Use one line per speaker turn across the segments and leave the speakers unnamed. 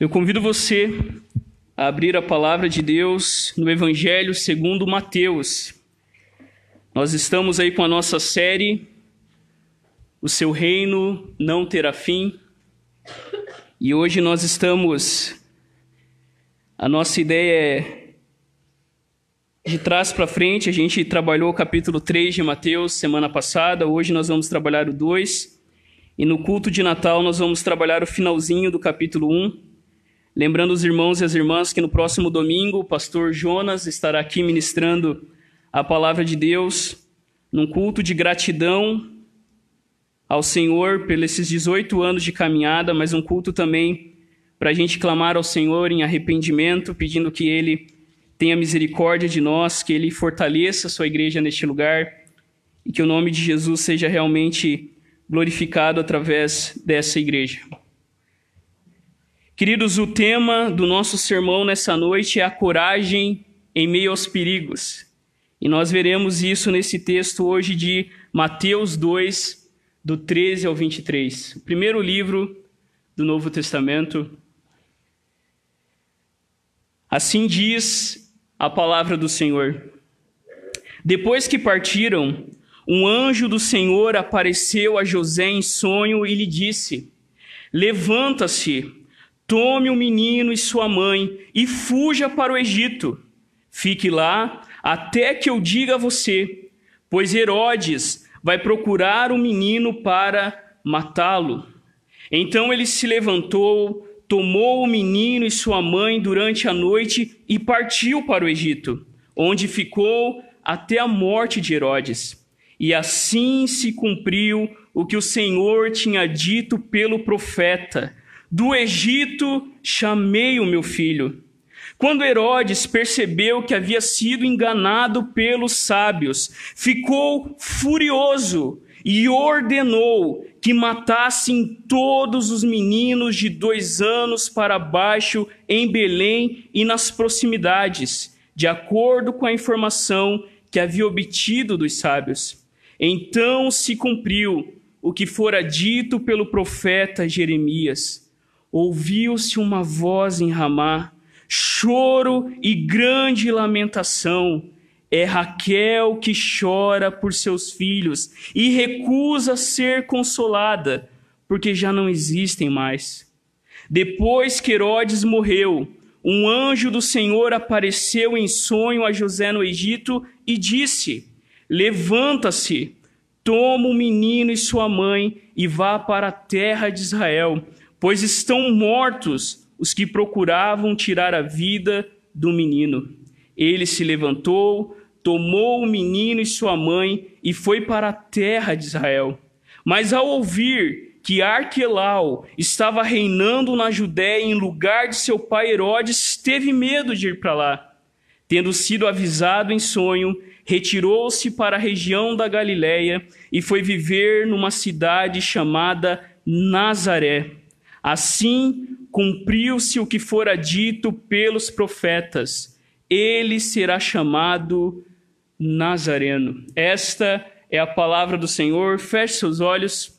Eu convido você a abrir a palavra de Deus no Evangelho segundo Mateus. Nós estamos aí com a nossa série O seu reino não terá fim. E hoje nós estamos a nossa ideia é de trás para frente, a gente trabalhou o capítulo 3 de Mateus semana passada, hoje nós vamos trabalhar o 2. E no culto de Natal nós vamos trabalhar o finalzinho do capítulo 1. Lembrando os irmãos e as irmãs que no próximo domingo o pastor Jonas estará aqui ministrando a palavra de Deus num culto de gratidão ao Senhor pelos esses 18 anos de caminhada, mas um culto também para a gente clamar ao Senhor em arrependimento, pedindo que Ele tenha misericórdia de nós, que Ele fortaleça a sua igreja neste lugar e que o nome de Jesus seja realmente glorificado através dessa igreja. Queridos, o tema do nosso sermão nessa noite é a coragem em meio aos perigos. E nós veremos isso nesse texto hoje de Mateus 2, do 13 ao 23. O primeiro livro do Novo Testamento. Assim diz a palavra do Senhor. Depois que partiram, um anjo do Senhor apareceu a José em sonho e lhe disse: Levanta-se Tome o menino e sua mãe e fuja para o Egito. Fique lá até que eu diga a você, pois Herodes vai procurar o menino para matá-lo. Então ele se levantou, tomou o menino e sua mãe durante a noite e partiu para o Egito, onde ficou até a morte de Herodes. E assim se cumpriu o que o Senhor tinha dito pelo profeta do Egito chamei o meu filho. Quando Herodes percebeu que havia sido enganado pelos sábios, ficou furioso e ordenou que matassem todos os meninos de dois anos para baixo em Belém e nas proximidades, de acordo com a informação que havia obtido dos sábios. Então se cumpriu o que fora dito pelo profeta Jeremias ouviu-se uma voz em Ramá, choro e grande lamentação. É Raquel que chora por seus filhos e recusa ser consolada, porque já não existem mais. Depois que Herodes morreu, um anjo do Senhor apareceu em sonho a José no Egito e disse: Levanta-se, toma o menino e sua mãe e vá para a terra de Israel pois estão mortos os que procuravam tirar a vida do menino. Ele se levantou, tomou o menino e sua mãe e foi para a terra de Israel. Mas ao ouvir que Arquelau estava reinando na Judéia em lugar de seu pai Herodes, teve medo de ir para lá. Tendo sido avisado em sonho, retirou-se para a região da Galiléia e foi viver numa cidade chamada Nazaré Assim cumpriu-se o que fora dito pelos profetas: ele será chamado Nazareno. Esta é a palavra do Senhor. Feche seus olhos.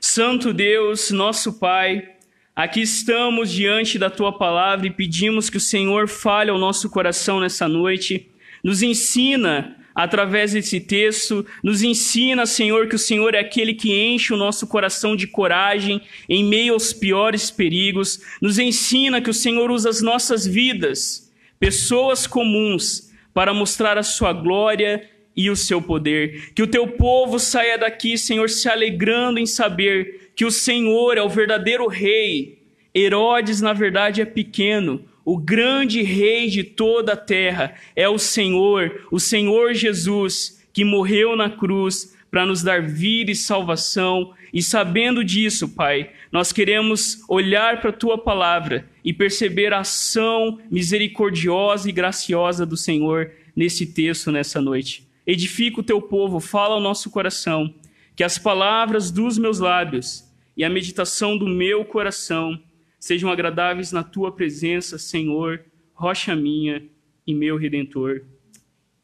Santo Deus, nosso Pai, aqui estamos diante da tua palavra e pedimos que o Senhor fale ao nosso coração nessa noite. Nos ensina através desse texto, nos ensina, Senhor, que o Senhor é aquele que enche o nosso coração de coragem em meio aos piores perigos, nos ensina que o Senhor usa as nossas vidas, pessoas comuns, para mostrar a sua glória e o seu poder. Que o teu povo saia daqui, Senhor, se alegrando em saber que o Senhor é o verdadeiro rei. Herodes, na verdade, é pequeno, o grande rei de toda a terra é o Senhor, o Senhor Jesus, que morreu na cruz para nos dar vida e salvação. E sabendo disso, Pai, nós queremos olhar para a tua palavra e perceber a ação misericordiosa e graciosa do Senhor nesse texto, nessa noite. Edifica o teu povo, fala ao nosso coração, que as palavras dos meus lábios e a meditação do meu coração sejam agradáveis na tua presença, Senhor, rocha minha e meu redentor.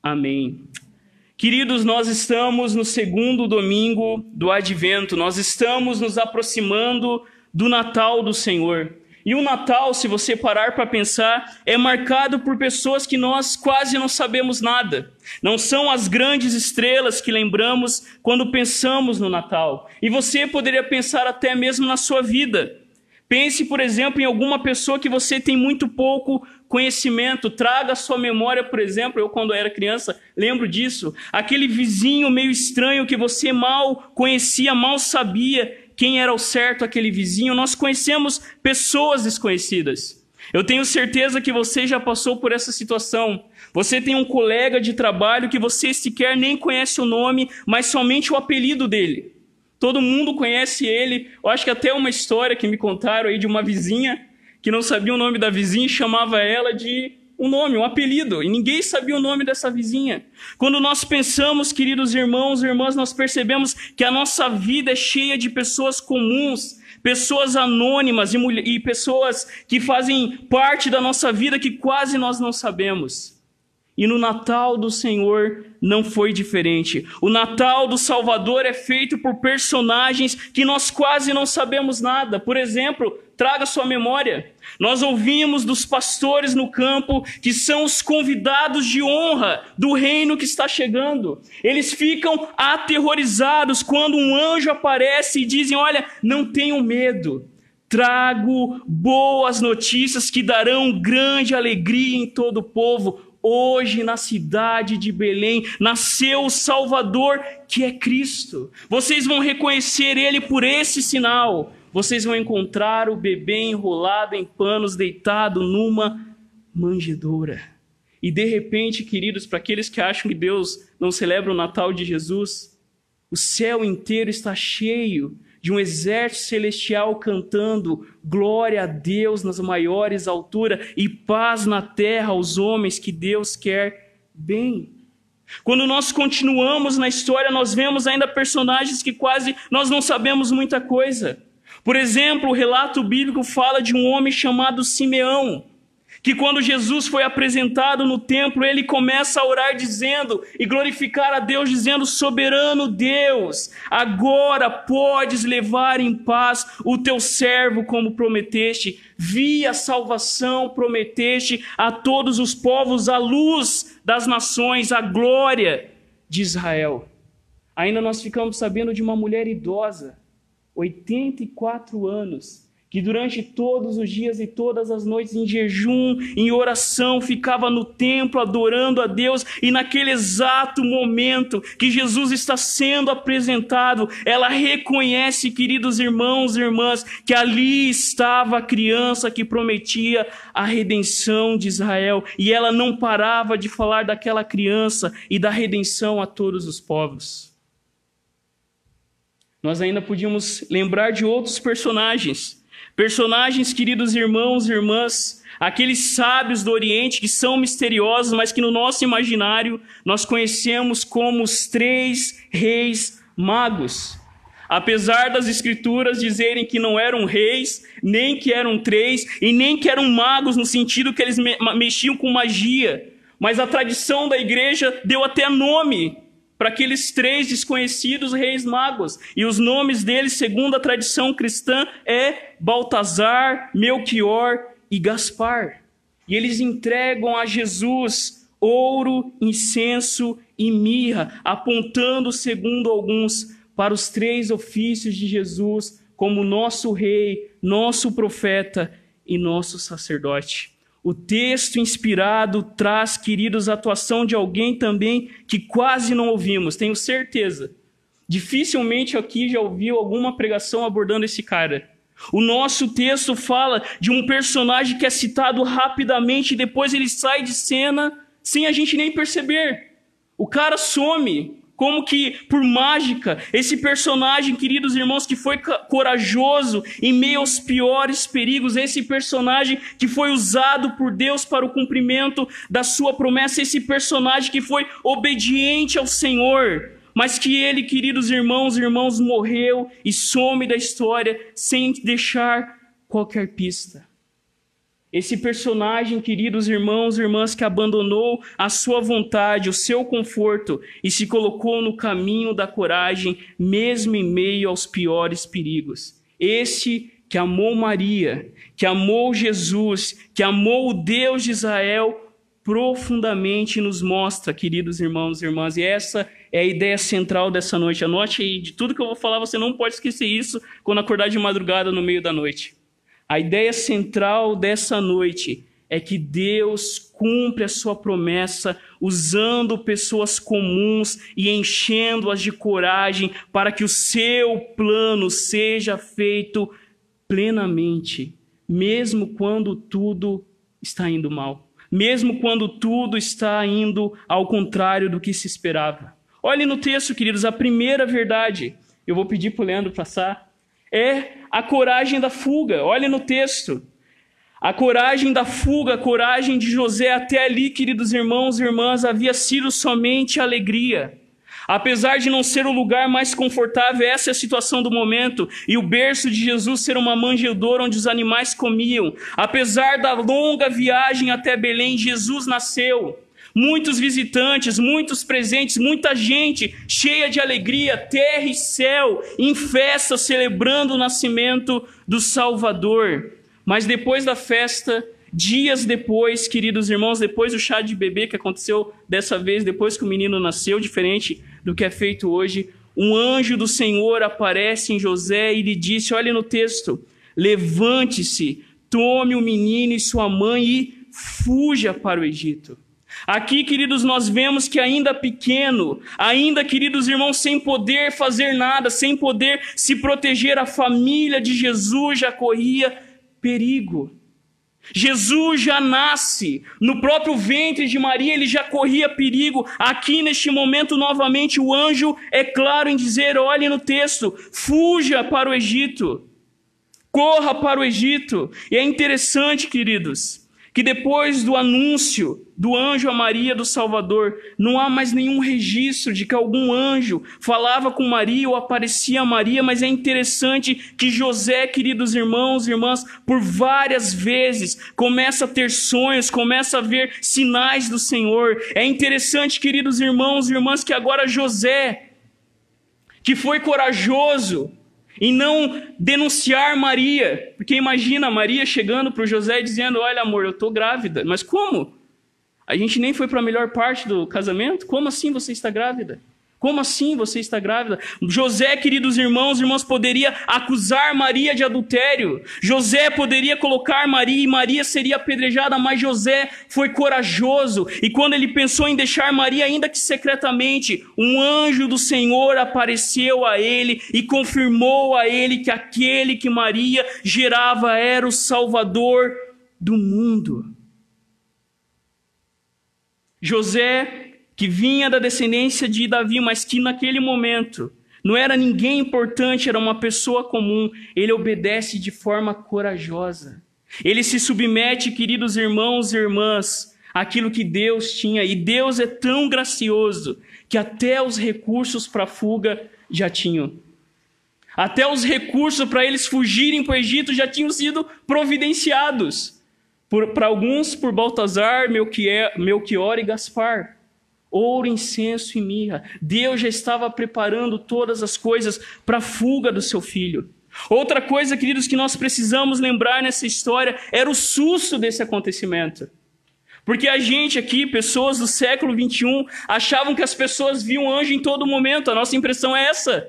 Amém. Queridos, nós estamos no segundo domingo do advento, nós estamos nos aproximando do Natal do Senhor. E o Natal, se você parar para pensar, é marcado por pessoas que nós quase não sabemos nada. Não são as grandes estrelas que lembramos quando pensamos no Natal. E você poderia pensar até mesmo na sua vida. Pense, por exemplo, em alguma pessoa que você tem muito pouco conhecimento. Traga a sua memória, por exemplo, eu quando era criança lembro disso. Aquele vizinho meio estranho que você mal conhecia, mal sabia quem era o certo aquele vizinho. Nós conhecemos pessoas desconhecidas. Eu tenho certeza que você já passou por essa situação. Você tem um colega de trabalho que você sequer nem conhece o nome, mas somente o apelido dele. Todo mundo conhece ele. Eu acho que até uma história que me contaram aí de uma vizinha que não sabia o nome da vizinha e chamava ela de um nome, um apelido, e ninguém sabia o nome dessa vizinha. Quando nós pensamos, queridos irmãos e irmãs, nós percebemos que a nossa vida é cheia de pessoas comuns, pessoas anônimas e, e pessoas que fazem parte da nossa vida que quase nós não sabemos. E no Natal do Senhor não foi diferente. O Natal do Salvador é feito por personagens que nós quase não sabemos nada. Por exemplo, traga sua memória. Nós ouvimos dos pastores no campo que são os convidados de honra do reino que está chegando. Eles ficam aterrorizados quando um anjo aparece e dizem: Olha, não tenham medo. Trago boas notícias que darão grande alegria em todo o povo Hoje, na cidade de Belém, nasceu o Salvador, que é Cristo. Vocês vão reconhecer ele por esse sinal. Vocês vão encontrar o bebê enrolado em panos, deitado numa manjedoura. E de repente, queridos, para aqueles que acham que Deus não celebra o Natal de Jesus, o céu inteiro está cheio de um exército celestial cantando glória a Deus nas maiores alturas e paz na terra aos homens que Deus quer bem. Quando nós continuamos na história, nós vemos ainda personagens que quase nós não sabemos muita coisa. Por exemplo, o relato bíblico fala de um homem chamado Simeão que quando Jesus foi apresentado no templo, ele começa a orar dizendo e glorificar a Deus, dizendo: Soberano Deus, agora podes levar em paz o teu servo, como prometeste, via salvação prometeste a todos os povos, a luz das nações, a glória de Israel. Ainda nós ficamos sabendo de uma mulher idosa, 84 anos, que durante todos os dias e todas as noites, em jejum, em oração, ficava no templo adorando a Deus, e naquele exato momento que Jesus está sendo apresentado, ela reconhece, queridos irmãos e irmãs, que ali estava a criança que prometia a redenção de Israel, e ela não parava de falar daquela criança e da redenção a todos os povos. Nós ainda podíamos lembrar de outros personagens Personagens, queridos irmãos e irmãs, aqueles sábios do Oriente que são misteriosos, mas que no nosso imaginário nós conhecemos como os três reis magos. Apesar das escrituras dizerem que não eram reis, nem que eram três, e nem que eram magos no sentido que eles mexiam com magia, mas a tradição da igreja deu até nome para aqueles três desconhecidos reis magos. E os nomes deles, segundo a tradição cristã, é Baltazar, Melchior e Gaspar. E eles entregam a Jesus ouro, incenso e mirra, apontando, segundo alguns, para os três ofícios de Jesus como nosso rei, nosso profeta e nosso sacerdote. O texto inspirado traz, queridos, a atuação de alguém também que quase não ouvimos, tenho certeza. Dificilmente aqui já ouviu alguma pregação abordando esse cara. O nosso texto fala de um personagem que é citado rapidamente e depois ele sai de cena sem a gente nem perceber. O cara some, como que por mágica, esse personagem, queridos irmãos, que foi corajoso em meio aos piores perigos, esse personagem que foi usado por Deus para o cumprimento da sua promessa, esse personagem que foi obediente ao Senhor, mas que ele, queridos irmãos e irmãos, morreu e some da história sem deixar qualquer pista. Esse personagem, queridos irmãos e irmãs, que abandonou a sua vontade, o seu conforto e se colocou no caminho da coragem, mesmo em meio aos piores perigos. Este que amou Maria, que amou Jesus, que amou o Deus de Israel, profundamente nos mostra, queridos irmãos e irmãs. E essa é a ideia central dessa noite. Anote aí, de tudo que eu vou falar, você não pode esquecer isso quando acordar de madrugada no meio da noite. A ideia central dessa noite é que Deus cumpre a sua promessa usando pessoas comuns e enchendo-as de coragem para que o seu plano seja feito plenamente, mesmo quando tudo está indo mal, mesmo quando tudo está indo ao contrário do que se esperava. Olhe no texto, queridos, a primeira verdade, eu vou pedir para o Leandro passar, é a coragem da fuga. Olhe no texto. A coragem da fuga, a coragem de José até ali, queridos irmãos e irmãs, havia sido somente alegria. Apesar de não ser o lugar mais confortável, essa é a situação do momento, e o berço de Jesus ser uma manjedoura onde os animais comiam. Apesar da longa viagem até Belém, Jesus nasceu. Muitos visitantes, muitos presentes, muita gente cheia de alegria, terra e céu, em festa, celebrando o nascimento do Salvador. Mas depois da festa, Dias depois, queridos irmãos, depois do chá de bebê que aconteceu dessa vez, depois que o menino nasceu, diferente do que é feito hoje, um anjo do Senhor aparece em José e lhe disse: olha no texto, levante-se, tome o menino e sua mãe e fuja para o Egito. Aqui, queridos, nós vemos que ainda pequeno, ainda, queridos irmãos, sem poder fazer nada, sem poder se proteger, a família de Jesus já corria perigo. Jesus já nasce no próprio ventre de Maria, ele já corria perigo. Aqui neste momento, novamente, o anjo é claro em dizer: olhe no texto, fuja para o Egito, corra para o Egito. E é interessante, queridos, que depois do anúncio do anjo a Maria do Salvador, não há mais nenhum registro de que algum anjo falava com Maria ou aparecia a Maria, mas é interessante que José, queridos irmãos e irmãs, por várias vezes começa a ter sonhos, começa a ver sinais do Senhor. É interessante, queridos irmãos e irmãs, que agora José, que foi corajoso, em não denunciar Maria. Porque imagina Maria chegando para o José e dizendo: Olha, amor, eu estou grávida. Mas como? A gente nem foi para a melhor parte do casamento? Como assim você está grávida? Como assim você está grávida? José, queridos irmãos, irmãos, poderia acusar Maria de adultério. José poderia colocar Maria e Maria seria apedrejada, mas José foi corajoso. E quando ele pensou em deixar Maria, ainda que secretamente, um anjo do Senhor apareceu a ele e confirmou a ele que aquele que Maria gerava era o Salvador do mundo. José que vinha da descendência de Davi, mas que naquele momento não era ninguém importante, era uma pessoa comum, ele obedece de forma corajosa. Ele se submete, queridos irmãos e irmãs, àquilo que Deus tinha. E Deus é tão gracioso que até os recursos para fuga já tinham. Até os recursos para eles fugirem para o Egito já tinham sido providenciados. Para alguns, por Baltazar, Melchior e Gaspar ouro, incenso e mirra. Deus já estava preparando todas as coisas para a fuga do seu filho. Outra coisa, queridos, que nós precisamos lembrar nessa história era o susto desse acontecimento. Porque a gente aqui, pessoas do século 21, achavam que as pessoas viam anjo em todo momento. A nossa impressão é essa.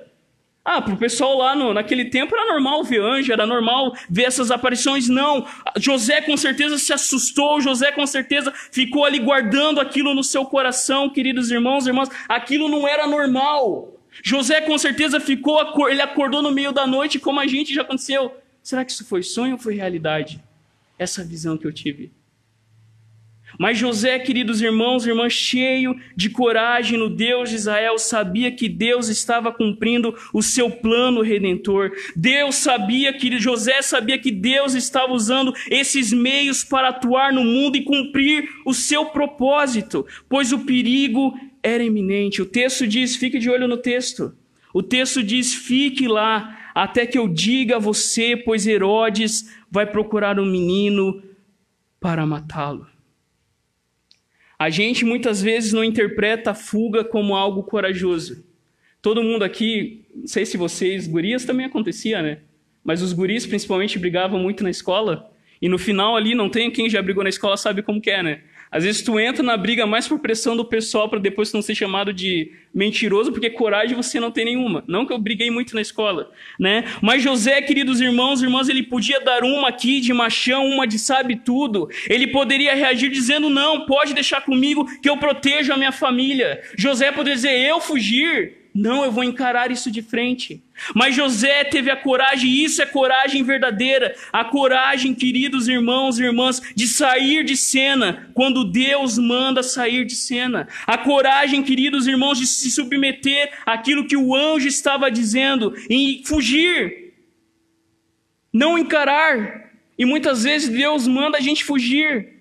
Ah, para o pessoal lá no, naquele tempo era normal ver anjo, era normal ver essas aparições. Não. José com certeza se assustou, José com certeza ficou ali guardando aquilo no seu coração, queridos irmãos e irmãs. Aquilo não era normal. José com certeza ficou, ele acordou no meio da noite, como a gente já aconteceu. Será que isso foi sonho ou foi realidade? Essa visão que eu tive. Mas José, queridos irmãos e irmãs, cheio de coragem no Deus de Israel, sabia que Deus estava cumprindo o seu plano redentor. Deus sabia que José sabia que Deus estava usando esses meios para atuar no mundo e cumprir o seu propósito, pois o perigo era iminente. O texto diz, fique de olho no texto. O texto diz: "Fique lá até que eu diga a você, pois Herodes vai procurar um menino para matá-lo." A gente muitas vezes não interpreta a fuga como algo corajoso. Todo mundo aqui, não sei se vocês, gurias também acontecia, né? mas os guris principalmente brigavam muito na escola. E no final ali, não tem quem já brigou na escola sabe como é, né? Às vezes tu entra na briga mais por pressão do pessoal para depois não ser chamado de mentiroso, porque coragem você não tem nenhuma. Não que eu briguei muito na escola, né? Mas José, queridos irmãos, irmãs, ele podia dar uma aqui de machão, uma de sabe tudo. Ele poderia reagir dizendo: "Não, pode deixar comigo que eu protejo a minha família". José poderia dizer: "Eu fugir". Não, eu vou encarar isso de frente. Mas José teve a coragem, e isso é coragem verdadeira, a coragem, queridos irmãos e irmãs, de sair de cena quando Deus manda sair de cena. A coragem, queridos irmãos, de se submeter àquilo que o anjo estava dizendo e fugir. Não encarar. E muitas vezes Deus manda a gente fugir.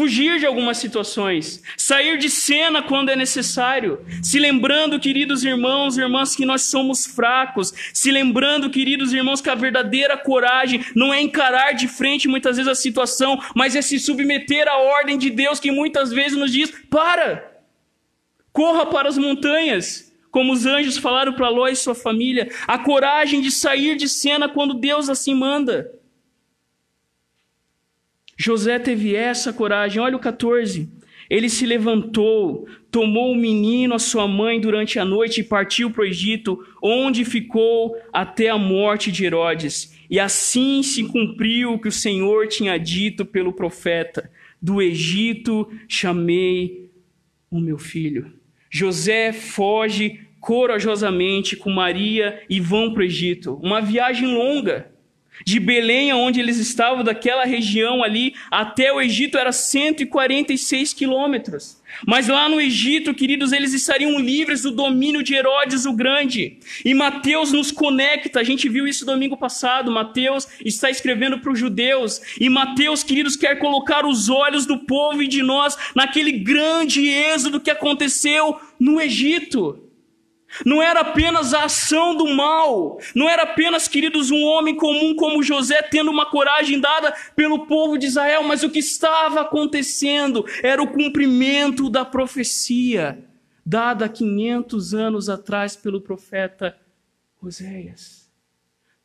Fugir de algumas situações, sair de cena quando é necessário, se lembrando, queridos irmãos e irmãs, que nós somos fracos, se lembrando, queridos irmãos, que a verdadeira coragem não é encarar de frente muitas vezes a situação, mas é se submeter à ordem de Deus que muitas vezes nos diz: para, corra para as montanhas, como os anjos falaram para Ló e sua família, a coragem de sair de cena quando Deus assim manda. José teve essa coragem. Olha o 14. Ele se levantou, tomou o menino, a sua mãe, durante a noite e partiu para o Egito, onde ficou até a morte de Herodes. E assim se cumpriu o que o Senhor tinha dito pelo profeta: Do Egito chamei o meu filho. José foge corajosamente com Maria e vão para o Egito. Uma viagem longa. De Belém, onde eles estavam, daquela região ali, até o Egito era 146 quilômetros. Mas lá no Egito, queridos, eles estariam livres do domínio de Herodes o Grande. E Mateus nos conecta, a gente viu isso domingo passado. Mateus está escrevendo para os judeus. E Mateus, queridos, quer colocar os olhos do povo e de nós naquele grande êxodo que aconteceu no Egito. Não era apenas a ação do mal, não era apenas, queridos, um homem comum como José tendo uma coragem dada pelo povo de Israel, mas o que estava acontecendo era o cumprimento da profecia dada 500 anos atrás pelo profeta Oséias.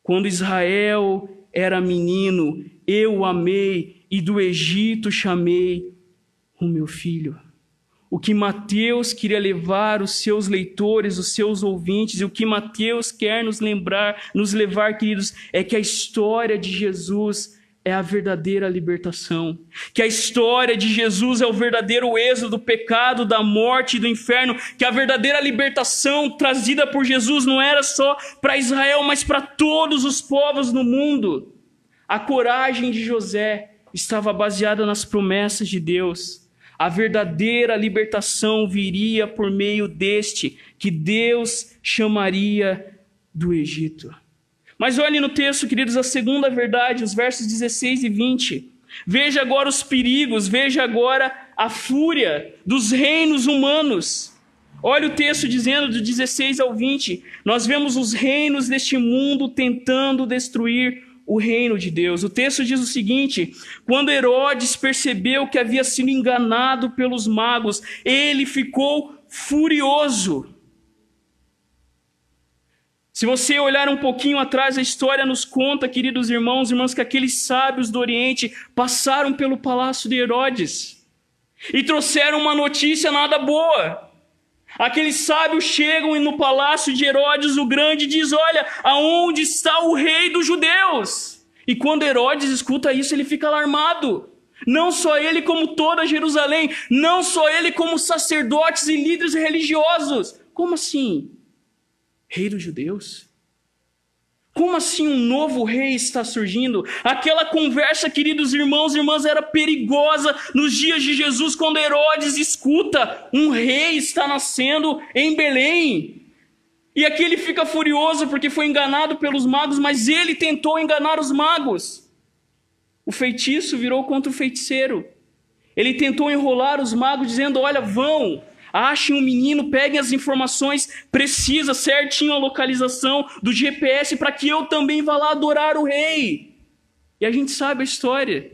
Quando Israel era menino, eu o amei e do Egito chamei o meu filho o que Mateus queria levar os seus leitores, os seus ouvintes, e o que Mateus quer nos lembrar, nos levar, queridos, é que a história de Jesus é a verdadeira libertação. Que a história de Jesus é o verdadeiro êxodo do pecado, da morte e do inferno. Que a verdadeira libertação trazida por Jesus não era só para Israel, mas para todos os povos no mundo. A coragem de José estava baseada nas promessas de Deus. A verdadeira libertação viria por meio deste que Deus chamaria do Egito. Mas olhe no texto, queridos, a segunda verdade, os versos 16 e 20. Veja agora os perigos, veja agora a fúria dos reinos humanos. Olha o texto dizendo do 16 ao 20. Nós vemos os reinos deste mundo tentando destruir o reino de Deus. O texto diz o seguinte: quando Herodes percebeu que havia sido enganado pelos magos, ele ficou furioso. Se você olhar um pouquinho atrás, a história nos conta, queridos irmãos e irmãs, que aqueles sábios do Oriente passaram pelo palácio de Herodes e trouxeram uma notícia nada boa. Aqueles sábios chegam no palácio de Herodes o Grande e diz: Olha, aonde está o rei dos judeus? E quando Herodes escuta isso, ele fica alarmado. Não só ele, como toda Jerusalém. Não só ele, como sacerdotes e líderes religiosos. Como assim? Rei dos judeus? Como assim um novo rei está surgindo? Aquela conversa, queridos irmãos e irmãs, era perigosa nos dias de Jesus, quando Herodes escuta: um rei está nascendo em Belém. E aqui ele fica furioso porque foi enganado pelos magos, mas ele tentou enganar os magos. O feitiço virou contra o feiticeiro. Ele tentou enrolar os magos, dizendo: Olha, vão, achem um menino, peguem as informações precisas, certinho a localização do GPS, para que eu também vá lá adorar o rei. E a gente sabe a história.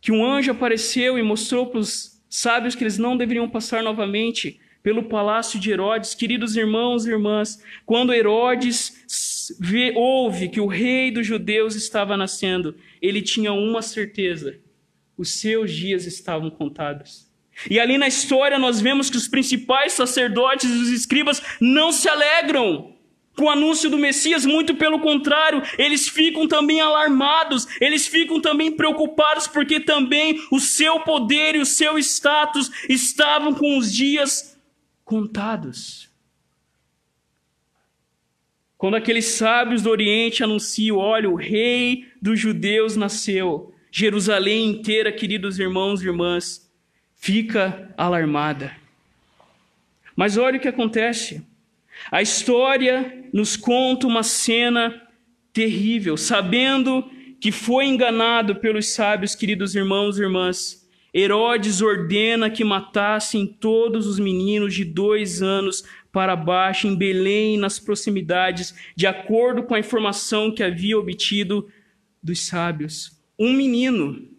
Que um anjo apareceu e mostrou para os sábios que eles não deveriam passar novamente pelo palácio de Herodes. Queridos irmãos e irmãs, quando Herodes vê, ouve que o rei dos judeus estava nascendo, ele tinha uma certeza: os seus dias estavam contados. E ali na história nós vemos que os principais sacerdotes e os escribas não se alegram com o anúncio do Messias, muito pelo contrário, eles ficam também alarmados, eles ficam também preocupados, porque também o seu poder e o seu status estavam com os dias contados. Quando aqueles sábios do Oriente anunciam: olha, o rei dos judeus nasceu, Jerusalém inteira, queridos irmãos e irmãs, fica alarmada. Mas olha o que acontece. A história nos conta uma cena terrível, sabendo que foi enganado pelos sábios, queridos irmãos e irmãs. Herodes ordena que matassem todos os meninos de dois anos para baixo, em Belém, nas proximidades, de acordo com a informação que havia obtido dos sábios. Um menino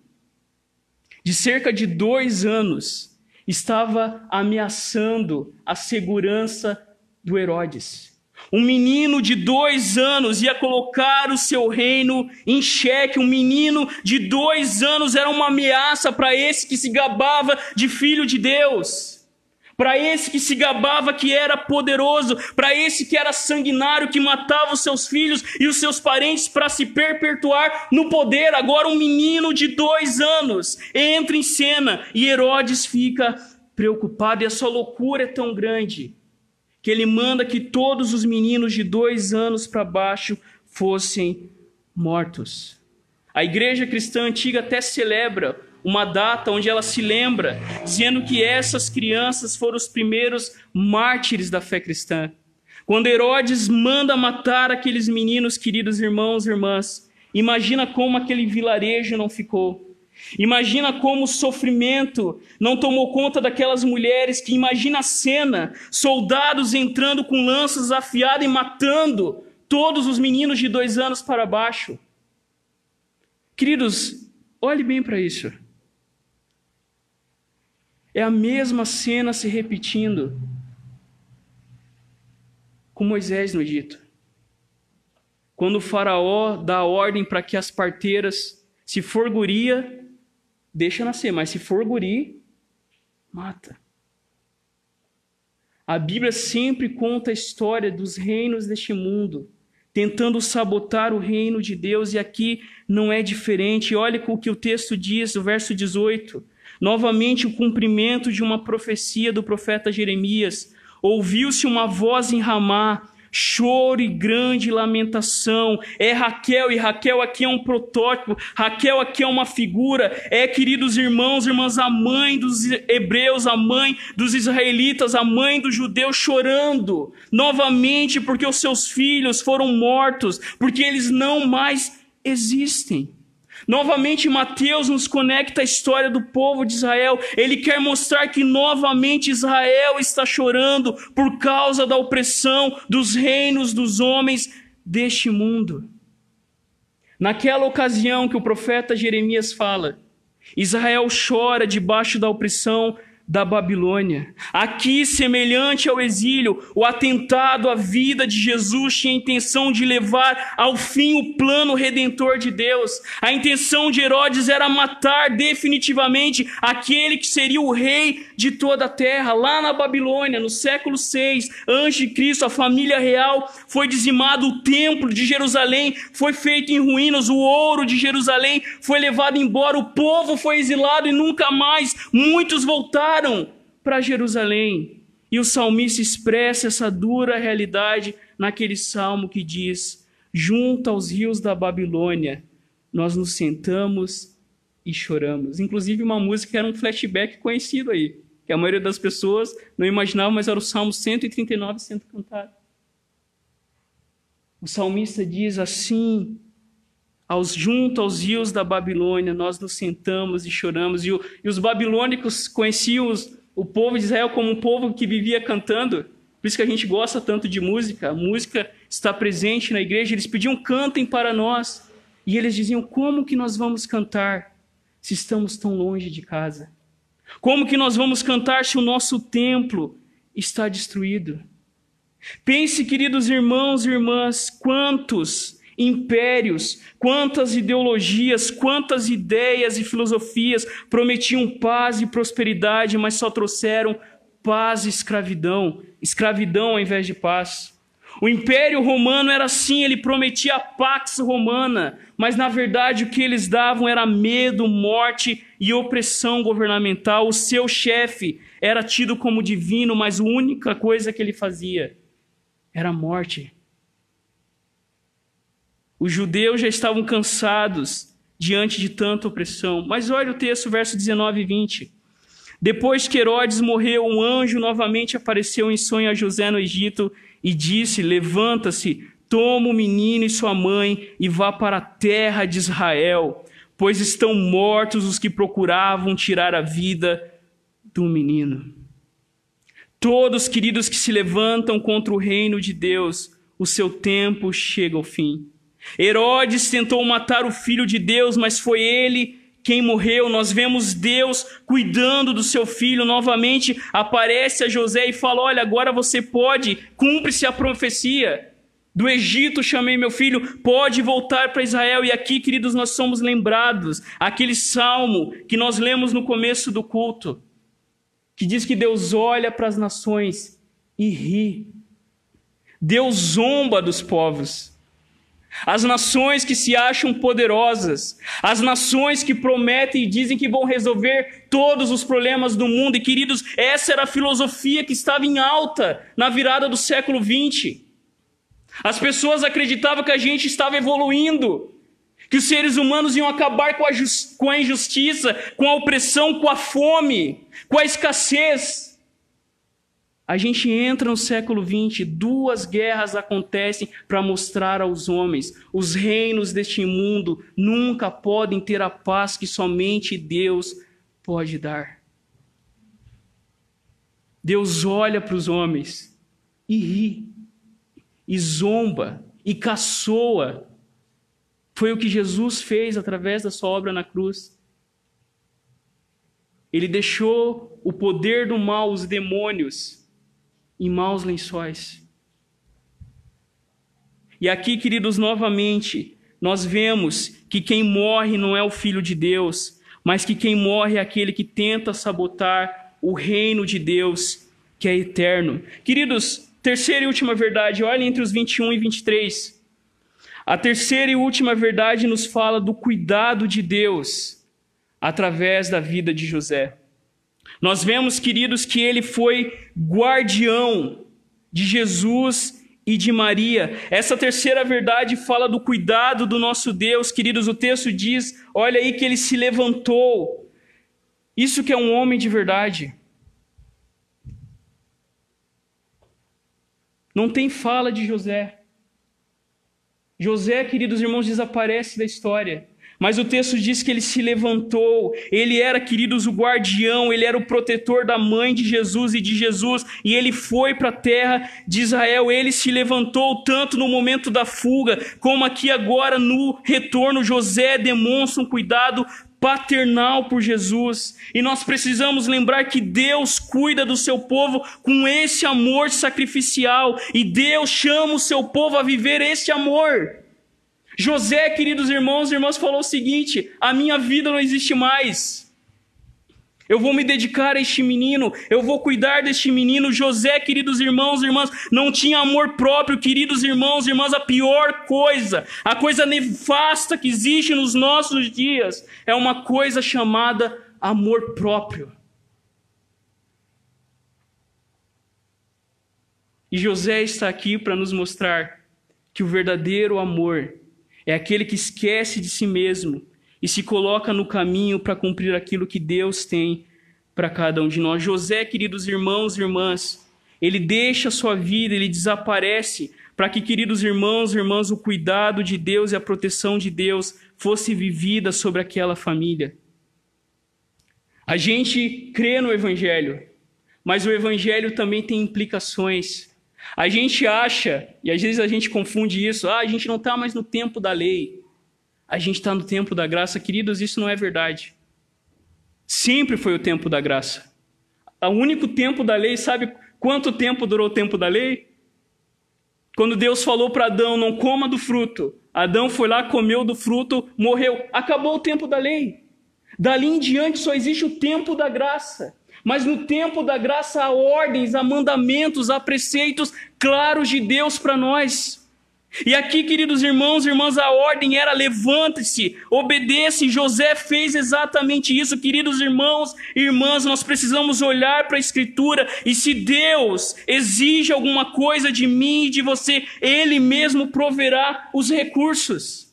de cerca de dois anos estava ameaçando a segurança do Herodes. Um menino de dois anos ia colocar o seu reino em xeque. Um menino de dois anos era uma ameaça para esse que se gabava de filho de Deus. Para esse que se gabava que era poderoso, para esse que era sanguinário, que matava os seus filhos e os seus parentes para se perpetuar no poder. Agora, um menino de dois anos entra em cena e Herodes fica preocupado, e a sua loucura é tão grande que ele manda que todos os meninos de dois anos para baixo fossem mortos. A igreja cristã antiga até celebra uma data onde ela se lembra, dizendo que essas crianças foram os primeiros mártires da fé cristã. Quando Herodes manda matar aqueles meninos, queridos irmãos e irmãs, imagina como aquele vilarejo não ficou. Imagina como o sofrimento não tomou conta daquelas mulheres que imagina a cena, soldados entrando com lanças afiadas e matando todos os meninos de dois anos para baixo. Queridos, olhe bem para isso. É a mesma cena se repetindo com Moisés no Egito. Quando o faraó dá a ordem para que as parteiras, se for guria, deixa nascer, mas se for guri, mata. A Bíblia sempre conta a história dos reinos deste mundo, tentando sabotar o reino de Deus, e aqui não é diferente. Olha o que o texto diz, o verso 18. Novamente, o cumprimento de uma profecia do profeta Jeremias. Ouviu-se uma voz em Ramá, choro e grande lamentação. É Raquel, e Raquel aqui é um protótipo, Raquel aqui é uma figura, é, queridos irmãos, irmãs, a mãe dos hebreus, a mãe dos israelitas, a mãe dos judeus chorando novamente porque os seus filhos foram mortos, porque eles não mais existem. Novamente, Mateus nos conecta à história do povo de Israel. Ele quer mostrar que novamente Israel está chorando por causa da opressão dos reinos dos homens deste mundo. Naquela ocasião que o profeta Jeremias fala, Israel chora debaixo da opressão da Babilônia. Aqui, semelhante ao exílio, o atentado à vida de Jesus tinha a intenção de levar ao fim o plano redentor de Deus. A intenção de Herodes era matar definitivamente aquele que seria o rei de toda a terra. Lá na Babilônia, no século 6 a.C., a família real foi dizimada, o templo de Jerusalém foi feito em ruínas, o ouro de Jerusalém foi levado embora, o povo foi exilado e nunca mais muitos voltaram voltaram para Jerusalém. E o salmista expressa essa dura realidade naquele salmo que diz: Junto aos rios da Babilônia, nós nos sentamos e choramos. Inclusive, uma música que era um flashback conhecido aí, que a maioria das pessoas não imaginava, mas era o Salmo 139 sendo cantado. O salmista diz assim: aos, junto aos rios da Babilônia, nós nos sentamos e choramos. E, o, e os babilônicos conheciam os, o povo de Israel como um povo que vivia cantando. Por isso que a gente gosta tanto de música. A música está presente na igreja. Eles pediam cantem para nós. E eles diziam: como que nós vamos cantar se estamos tão longe de casa? Como que nós vamos cantar se o nosso templo está destruído? Pense, queridos irmãos e irmãs, quantos impérios, quantas ideologias, quantas ideias e filosofias prometiam paz e prosperidade, mas só trouxeram paz e escravidão, escravidão ao invés de paz. O Império Romano era assim, ele prometia a pax romana, mas na verdade o que eles davam era medo, morte e opressão governamental. O seu chefe era tido como divino, mas a única coisa que ele fazia era a morte. Os judeus já estavam cansados diante de tanta opressão. Mas olha o texto, verso 19 e 20. Depois que Herodes morreu, um anjo novamente apareceu em sonho a José no Egito e disse: Levanta-se, toma o menino e sua mãe e vá para a terra de Israel, pois estão mortos os que procuravam tirar a vida do menino. Todos, queridos, que se levantam contra o reino de Deus, o seu tempo chega ao fim. Herodes tentou matar o filho de Deus, mas foi ele quem morreu. Nós vemos Deus cuidando do seu filho. Novamente aparece a José e fala: Olha, agora você pode, cumpre-se a profecia. Do Egito chamei meu filho, pode voltar para Israel. E aqui, queridos, nós somos lembrados, aquele salmo que nós lemos no começo do culto, que diz que Deus olha para as nações e ri. Deus zomba dos povos. As nações que se acham poderosas, as nações que prometem e dizem que vão resolver todos os problemas do mundo. E queridos, essa era a filosofia que estava em alta na virada do século XX. As pessoas acreditavam que a gente estava evoluindo, que os seres humanos iam acabar com a, com a injustiça, com a opressão, com a fome, com a escassez. A gente entra no século XX, duas guerras acontecem para mostrar aos homens: os reinos deste mundo nunca podem ter a paz que somente Deus pode dar. Deus olha para os homens e ri, e zomba, e caçoa. Foi o que Jesus fez através da sua obra na cruz. Ele deixou o poder do mal, os demônios, em maus lençóis. E aqui, queridos, novamente, nós vemos que quem morre não é o Filho de Deus, mas que quem morre é aquele que tenta sabotar o reino de Deus, que é eterno. Queridos, terceira e última verdade, olhem entre os 21 e 23. A terceira e última verdade nos fala do cuidado de Deus através da vida de José. Nós vemos, queridos, que ele foi guardião de Jesus e de Maria. Essa terceira verdade fala do cuidado do nosso Deus, queridos. O texto diz: olha aí que ele se levantou. Isso que é um homem de verdade. Não tem fala de José. José, queridos irmãos, desaparece da história. Mas o texto diz que ele se levantou, ele era, queridos, o guardião, ele era o protetor da mãe de Jesus e de Jesus, e ele foi para a terra de Israel. Ele se levantou tanto no momento da fuga, como aqui agora no retorno. José demonstra um cuidado paternal por Jesus. E nós precisamos lembrar que Deus cuida do seu povo com esse amor sacrificial, e Deus chama o seu povo a viver esse amor. José, queridos irmãos e irmãs, falou o seguinte: a minha vida não existe mais. Eu vou me dedicar a este menino, eu vou cuidar deste menino. José, queridos irmãos e irmãs, não tinha amor próprio, queridos irmãos e irmãs. A pior coisa, a coisa nefasta que existe nos nossos dias, é uma coisa chamada amor próprio. E José está aqui para nos mostrar que o verdadeiro amor é aquele que esquece de si mesmo e se coloca no caminho para cumprir aquilo que Deus tem para cada um de nós. José, queridos irmãos e irmãs, ele deixa a sua vida, ele desaparece para que, queridos irmãos e irmãs, o cuidado de Deus e a proteção de Deus fosse vivida sobre aquela família. A gente crê no Evangelho, mas o Evangelho também tem implicações. A gente acha, e às vezes a gente confunde isso, ah, a gente não está mais no tempo da lei. A gente está no tempo da graça. Queridos, isso não é verdade. Sempre foi o tempo da graça. O único tempo da lei, sabe quanto tempo durou o tempo da lei? Quando Deus falou para Adão: não coma do fruto. Adão foi lá, comeu do fruto, morreu. Acabou o tempo da lei. Dali em diante só existe o tempo da graça. Mas no tempo da graça há ordens, há mandamentos, há preceitos claros de Deus para nós. E aqui, queridos irmãos e irmãs, a ordem era levante-se, obedeça, e José fez exatamente isso. Queridos irmãos e irmãs, nós precisamos olhar para a Escritura, e se Deus exige alguma coisa de mim e de você, Ele mesmo proverá os recursos.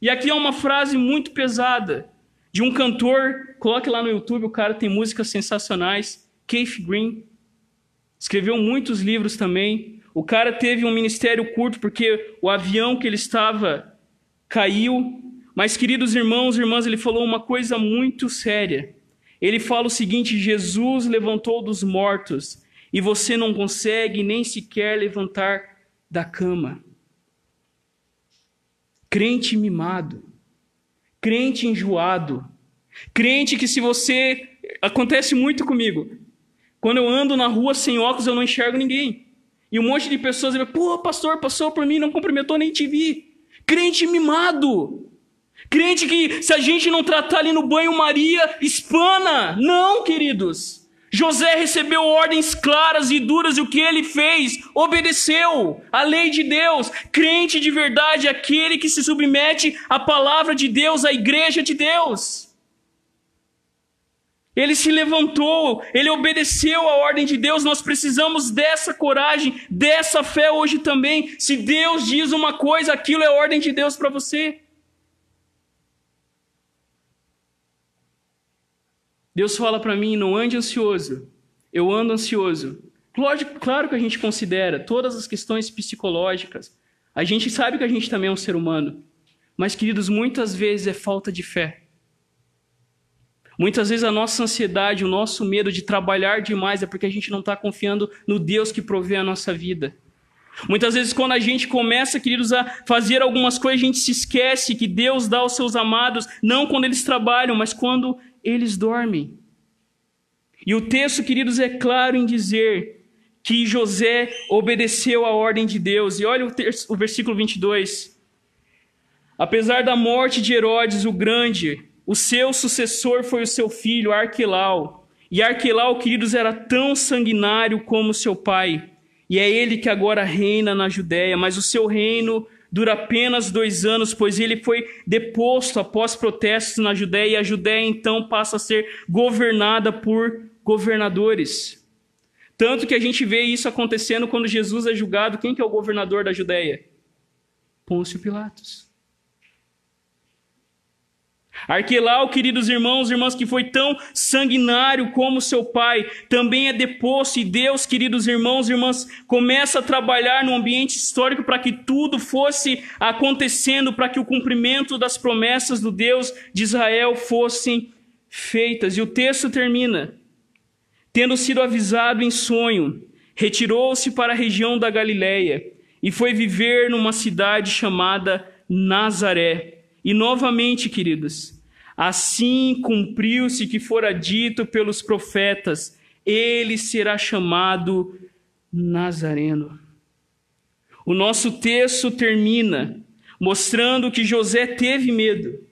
E aqui é uma frase muito pesada, de um cantor, coloque lá no YouTube, o cara tem músicas sensacionais, Keith Green, escreveu muitos livros também, o cara teve um ministério curto porque o avião que ele estava caiu. Mas, queridos irmãos e irmãs, ele falou uma coisa muito séria. Ele fala o seguinte: Jesus levantou dos mortos e você não consegue nem sequer levantar da cama. Crente mimado, crente enjoado, crente que se você. Acontece muito comigo. Quando eu ando na rua sem óculos, eu não enxergo ninguém. E um monte de pessoas dizem, pô, pastor, passou por mim, não cumprimentou, nem te vi. Crente mimado. Crente que se a gente não tratar ali no banho-maria, espana. Não, queridos. José recebeu ordens claras e duras e o que ele fez? Obedeceu a lei de Deus. Crente de verdade é aquele que se submete à palavra de Deus, à igreja de Deus. Ele se levantou, ele obedeceu a ordem de Deus. Nós precisamos dessa coragem, dessa fé hoje também. Se Deus diz uma coisa, aquilo é ordem de Deus para você. Deus fala para mim: não ande ansioso. Eu ando ansioso. Lógico, claro que a gente considera todas as questões psicológicas. A gente sabe que a gente também é um ser humano. Mas, queridos, muitas vezes é falta de fé. Muitas vezes a nossa ansiedade, o nosso medo de trabalhar demais é porque a gente não está confiando no Deus que provê a nossa vida. Muitas vezes, quando a gente começa, queridos, a fazer algumas coisas, a gente se esquece que Deus dá aos seus amados, não quando eles trabalham, mas quando eles dormem. E o texto, queridos, é claro em dizer que José obedeceu à ordem de Deus. E olha o, o versículo 22. Apesar da morte de Herodes o Grande, o seu sucessor foi o seu filho Arquelau. E Arquelau, queridos, era tão sanguinário como seu pai. E é ele que agora reina na Judéia, mas o seu reino dura apenas dois anos, pois ele foi deposto após protestos na Judéia, e a Judéia então passa a ser governada por governadores. Tanto que a gente vê isso acontecendo quando Jesus é julgado. Quem que é o governador da Judéia? Pôncio Pilatos. Arquelau, queridos irmãos e irmãs, que foi tão sanguinário como seu pai, também é deposto e Deus, queridos irmãos e irmãs, começa a trabalhar no ambiente histórico para que tudo fosse acontecendo, para que o cumprimento das promessas do Deus de Israel fossem feitas. E o texto termina: Tendo sido avisado em sonho, retirou-se para a região da Galiléia e foi viver numa cidade chamada Nazaré e novamente, queridos, assim cumpriu-se que fora dito pelos profetas: ele será chamado Nazareno. O nosso texto termina mostrando que José teve medo.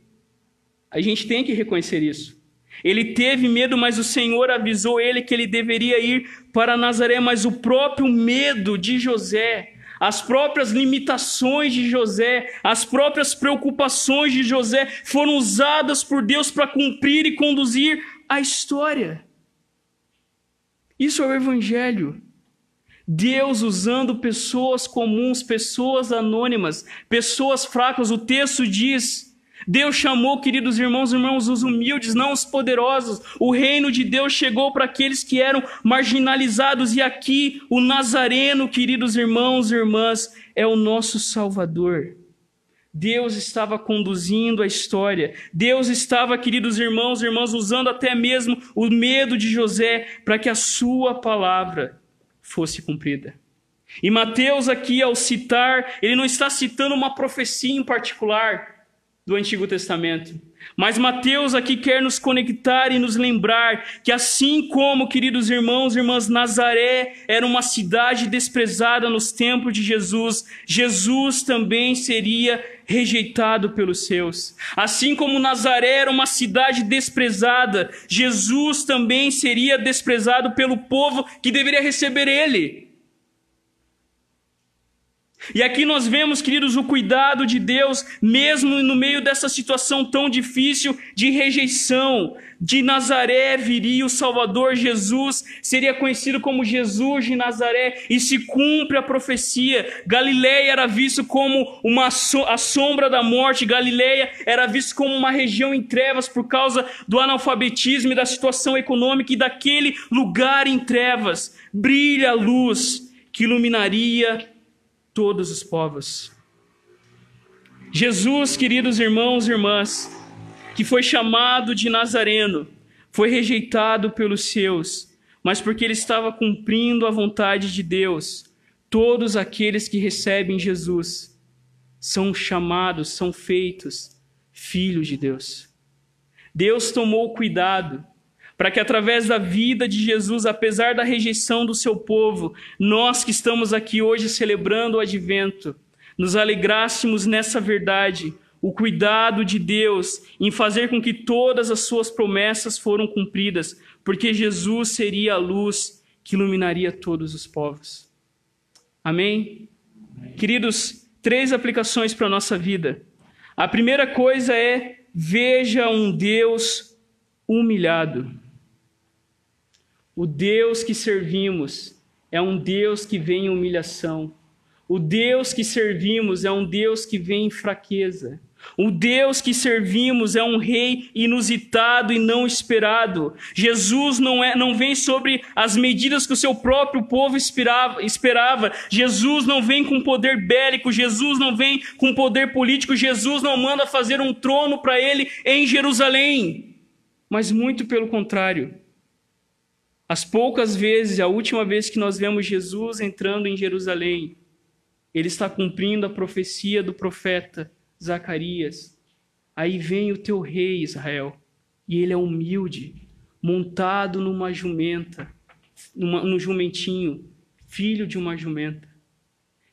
A gente tem que reconhecer isso. Ele teve medo, mas o Senhor avisou ele que ele deveria ir para Nazaré, mas o próprio medo de José as próprias limitações de José, as próprias preocupações de José foram usadas por Deus para cumprir e conduzir a história. Isso é o Evangelho. Deus usando pessoas comuns, pessoas anônimas, pessoas fracas. O texto diz Deus chamou, queridos irmãos e irmãos, os humildes, não os poderosos. O reino de Deus chegou para aqueles que eram marginalizados. E aqui, o Nazareno, queridos irmãos e irmãs, é o nosso Salvador. Deus estava conduzindo a história. Deus estava, queridos irmãos e irmãs, usando até mesmo o medo de José para que a sua palavra fosse cumprida. E Mateus aqui, ao citar, ele não está citando uma profecia em particular, do Antigo Testamento. Mas Mateus aqui quer nos conectar e nos lembrar que, assim como, queridos irmãos e irmãs, Nazaré era uma cidade desprezada nos tempos de Jesus, Jesus também seria rejeitado pelos seus. Assim como Nazaré era uma cidade desprezada, Jesus também seria desprezado pelo povo que deveria receber ele. E aqui nós vemos, queridos, o cuidado de Deus, mesmo no meio dessa situação tão difícil de rejeição. De Nazaré viria o Salvador Jesus, seria conhecido como Jesus de Nazaré, e se cumpre a profecia. Galileia era visto como uma so a sombra da morte, Galileia era visto como uma região em trevas por causa do analfabetismo e da situação econômica, e daquele lugar em trevas brilha a luz que iluminaria todos os povos. Jesus, queridos irmãos e irmãs, que foi chamado de Nazareno, foi rejeitado pelos seus, mas porque ele estava cumprindo a vontade de Deus, todos aqueles que recebem Jesus são chamados, são feitos filhos de Deus. Deus tomou cuidado para que através da vida de Jesus, apesar da rejeição do seu povo, nós que estamos aqui hoje celebrando o advento, nos alegrássemos nessa verdade, o cuidado de Deus em fazer com que todas as suas promessas foram cumpridas, porque Jesus seria a luz que iluminaria todos os povos. Amém? Amém. Queridos, três aplicações para a nossa vida. A primeira coisa é veja um Deus humilhado. O Deus que servimos é um Deus que vem em humilhação. O Deus que servimos é um Deus que vem em fraqueza. O Deus que servimos é um rei inusitado e não esperado. Jesus não, é, não vem sobre as medidas que o seu próprio povo esperava, esperava. Jesus não vem com poder bélico. Jesus não vem com poder político. Jesus não manda fazer um trono para ele em Jerusalém. Mas muito pelo contrário. As poucas vezes, a última vez que nós vemos Jesus entrando em Jerusalém, ele está cumprindo a profecia do profeta Zacarias. Aí vem o teu rei, Israel, e ele é humilde, montado numa jumenta, numa, num jumentinho, filho de uma jumenta.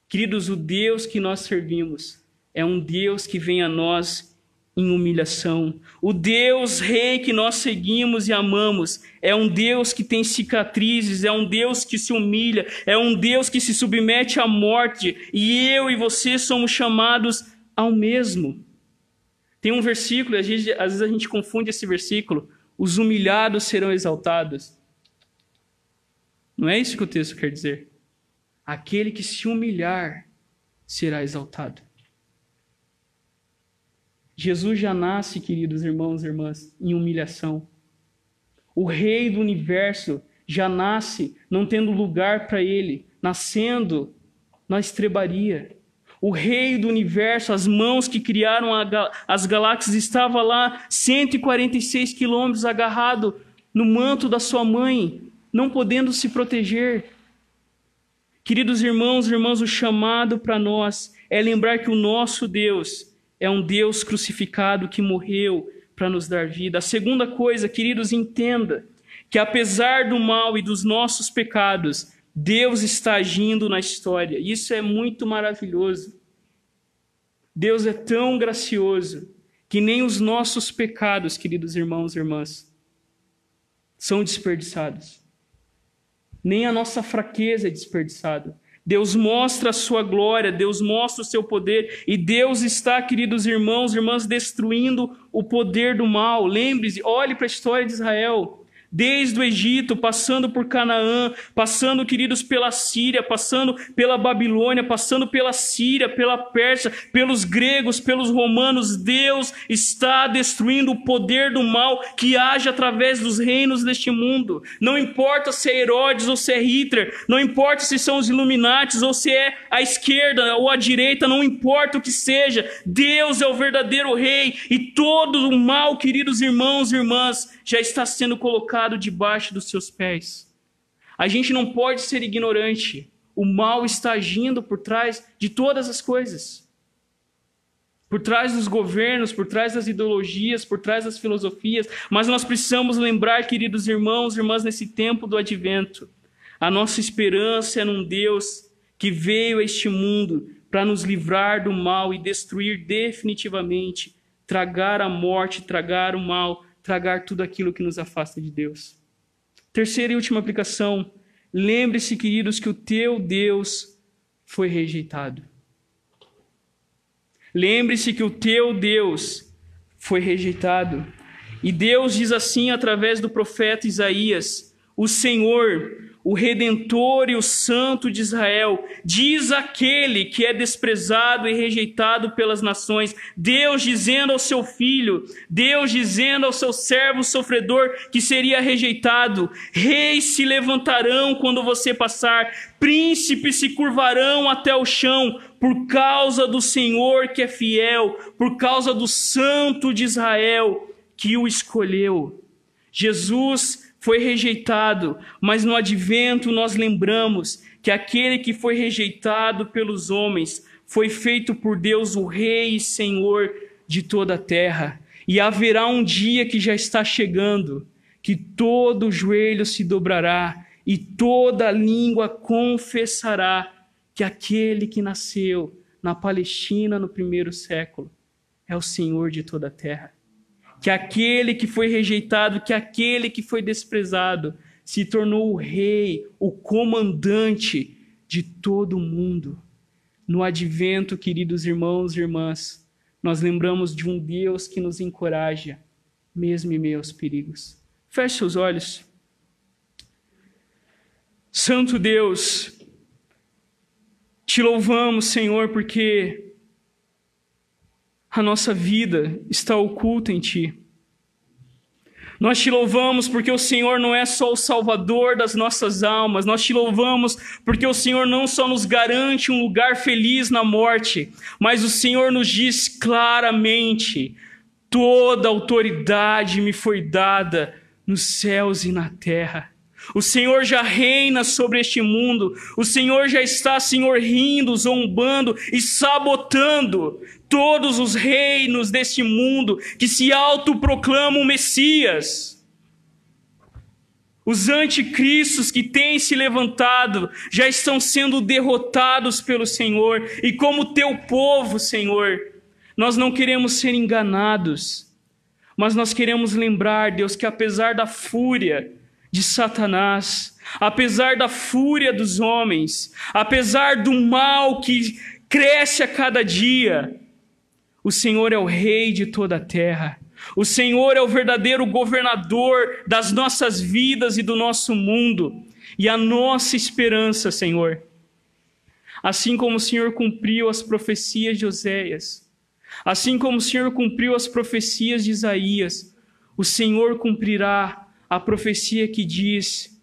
Queridos, o Deus que nós servimos é um Deus que vem a nós em humilhação. O Deus Rei que nós seguimos e amamos é um Deus que tem cicatrizes, é um Deus que se humilha, é um Deus que se submete à morte, e eu e você somos chamados ao mesmo. Tem um versículo, às vezes, às vezes a gente confunde esse versículo: os humilhados serão exaltados. Não é isso que o texto quer dizer. Aquele que se humilhar será exaltado. Jesus já nasce, queridos irmãos e irmãs, em humilhação. O Rei do universo já nasce não tendo lugar para ele, nascendo na estrebaria. O Rei do universo, as mãos que criaram as galáxias, estava lá 146 quilômetros agarrado no manto da sua mãe, não podendo se proteger. Queridos irmãos e irmãs, o chamado para nós é lembrar que o nosso Deus é um Deus crucificado que morreu para nos dar vida. A segunda coisa, queridos, entenda que apesar do mal e dos nossos pecados, Deus está agindo na história. Isso é muito maravilhoso. Deus é tão gracioso que nem os nossos pecados, queridos irmãos e irmãs, são desperdiçados. Nem a nossa fraqueza é desperdiçada. Deus mostra a sua glória, Deus mostra o seu poder, e Deus está, queridos irmãos e irmãs, destruindo o poder do mal. Lembre-se, olhe para a história de Israel desde o Egito, passando por Canaã, passando, queridos, pela Síria, passando pela Babilônia, passando pela Síria, pela Pérsia, pelos gregos, pelos romanos, Deus está destruindo o poder do mal que age através dos reinos deste mundo. Não importa se é Herodes ou se é Hitler, não importa se são os Illuminates ou se é a esquerda ou a direita, não importa o que seja, Deus é o verdadeiro rei e todo o mal, queridos irmãos e irmãs, já está sendo colocado debaixo dos seus pés. A gente não pode ser ignorante. O mal está agindo por trás de todas as coisas. por trás dos governos, por trás das ideologias, por trás das filosofias, mas nós precisamos lembrar, queridos irmãos e irmãs, nesse tempo do advento, a nossa esperança é num Deus que veio a este mundo para nos livrar do mal e destruir definitivamente, tragar a morte, tragar o mal, tragar tudo aquilo que nos afasta de Deus. Terceira e última aplicação: lembre-se, queridos, que o teu Deus foi rejeitado. Lembre-se que o teu Deus foi rejeitado. E Deus diz assim através do profeta Isaías: O Senhor, o Redentor e o Santo de Israel, diz aquele que é desprezado e rejeitado pelas nações, Deus dizendo ao seu filho, Deus dizendo ao seu servo sofredor que seria rejeitado: Reis se levantarão quando você passar, príncipes se curvarão até o chão, por causa do Senhor que é fiel, por causa do Santo de Israel que o escolheu. Jesus foi rejeitado, mas no advento nós lembramos que aquele que foi rejeitado pelos homens foi feito por Deus o Rei e Senhor de toda a terra. E haverá um dia que já está chegando, que todo joelho se dobrará e toda língua confessará que aquele que nasceu na Palestina no primeiro século é o Senhor de toda a terra que aquele que foi rejeitado, que aquele que foi desprezado, se tornou o rei, o comandante de todo o mundo. No advento, queridos irmãos e irmãs, nós lembramos de um Deus que nos encoraja, mesmo em meio aos perigos. Feche seus olhos. Santo Deus, te louvamos, Senhor, porque a nossa vida está oculta em Ti. Nós te louvamos porque o Senhor não é só o Salvador das nossas almas, nós te louvamos porque o Senhor não só nos garante um lugar feliz na morte, mas o Senhor nos diz claramente: toda autoridade me foi dada nos céus e na terra. O Senhor já reina sobre este mundo. O Senhor já está, Senhor, rindo, zombando e sabotando todos os reinos deste mundo que se autoproclamam Messias. Os anticristos que têm se levantado já estão sendo derrotados pelo Senhor, e como teu povo, Senhor, nós não queremos ser enganados, mas nós queremos lembrar, Deus, que apesar da fúria, de Satanás, apesar da fúria dos homens, apesar do mal que cresce a cada dia, o Senhor é o Rei de toda a terra. O Senhor é o verdadeiro governador das nossas vidas e do nosso mundo. E a nossa esperança, Senhor, assim como o Senhor cumpriu as profecias de Oséias, assim como o Senhor cumpriu as profecias de Isaías, o Senhor cumprirá a profecia que diz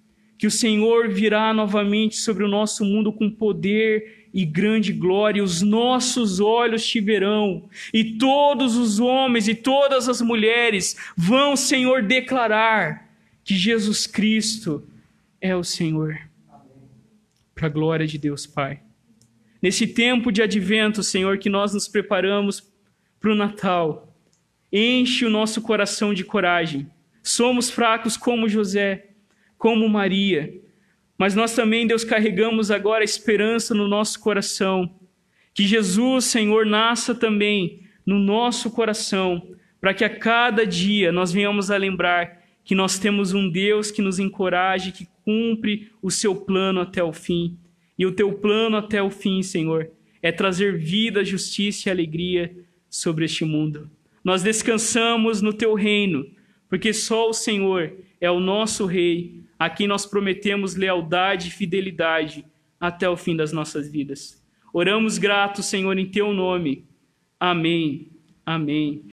que o Senhor virá novamente sobre o nosso mundo com poder e grande glória, os nossos olhos te verão, e todos os homens e todas as mulheres vão, Senhor, declarar que Jesus Cristo é o Senhor. Para a glória de Deus Pai. Nesse tempo de advento, Senhor, que nós nos preparamos para o Natal, enche o nosso coração de coragem Somos fracos como José, como Maria, mas nós também, Deus, carregamos agora a esperança no nosso coração. Que Jesus, Senhor, nasça também no nosso coração, para que a cada dia nós venhamos a lembrar que nós temos um Deus que nos encoraje, que cumpre o seu plano até o fim. E o teu plano até o fim, Senhor, é trazer vida, justiça e alegria sobre este mundo. Nós descansamos no teu reino porque só o Senhor é o nosso Rei, a quem nós prometemos lealdade e fidelidade até o fim das nossas vidas. Oramos gratos, Senhor, em teu nome. Amém. Amém.